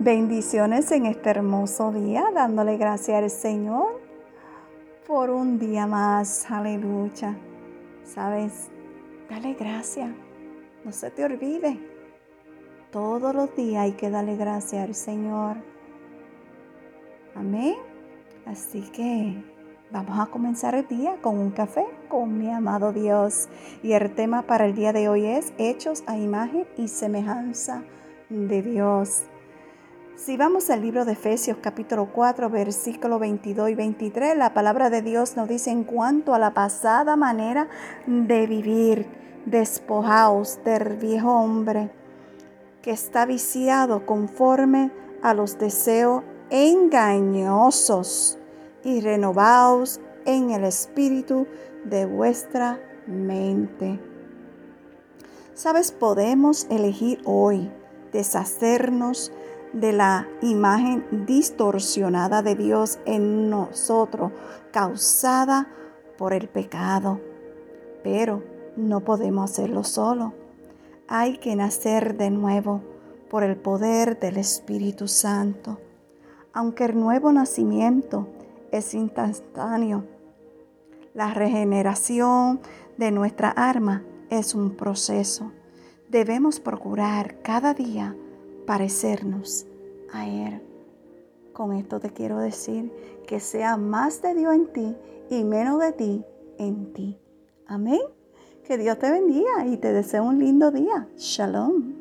Bendiciones en este hermoso día, dándole gracias al Señor por un día más. Aleluya. ¿Sabes? Dale gracias. No se te olvide. Todos los días hay que darle gracias al Señor. Amén. Así que vamos a comenzar el día con un café con mi amado Dios. Y el tema para el día de hoy es Hechos a imagen y semejanza de Dios. Si vamos al libro de Efesios capítulo 4, versículo 22 y 23, la palabra de Dios nos dice en cuanto a la pasada manera de vivir, despojaos del viejo hombre que está viciado conforme a los deseos engañosos y renovaos en el espíritu de vuestra mente. Sabes, podemos elegir hoy deshacernos de la imagen distorsionada de Dios en nosotros, causada por el pecado. Pero no podemos hacerlo solo. Hay que nacer de nuevo por el poder del Espíritu Santo. Aunque el nuevo nacimiento es instantáneo, la regeneración de nuestra arma es un proceso. Debemos procurar cada día parecernos a Él. Con esto te quiero decir que sea más de Dios en ti y menos de ti en ti. Amén. Que Dios te bendiga y te deseo un lindo día. Shalom.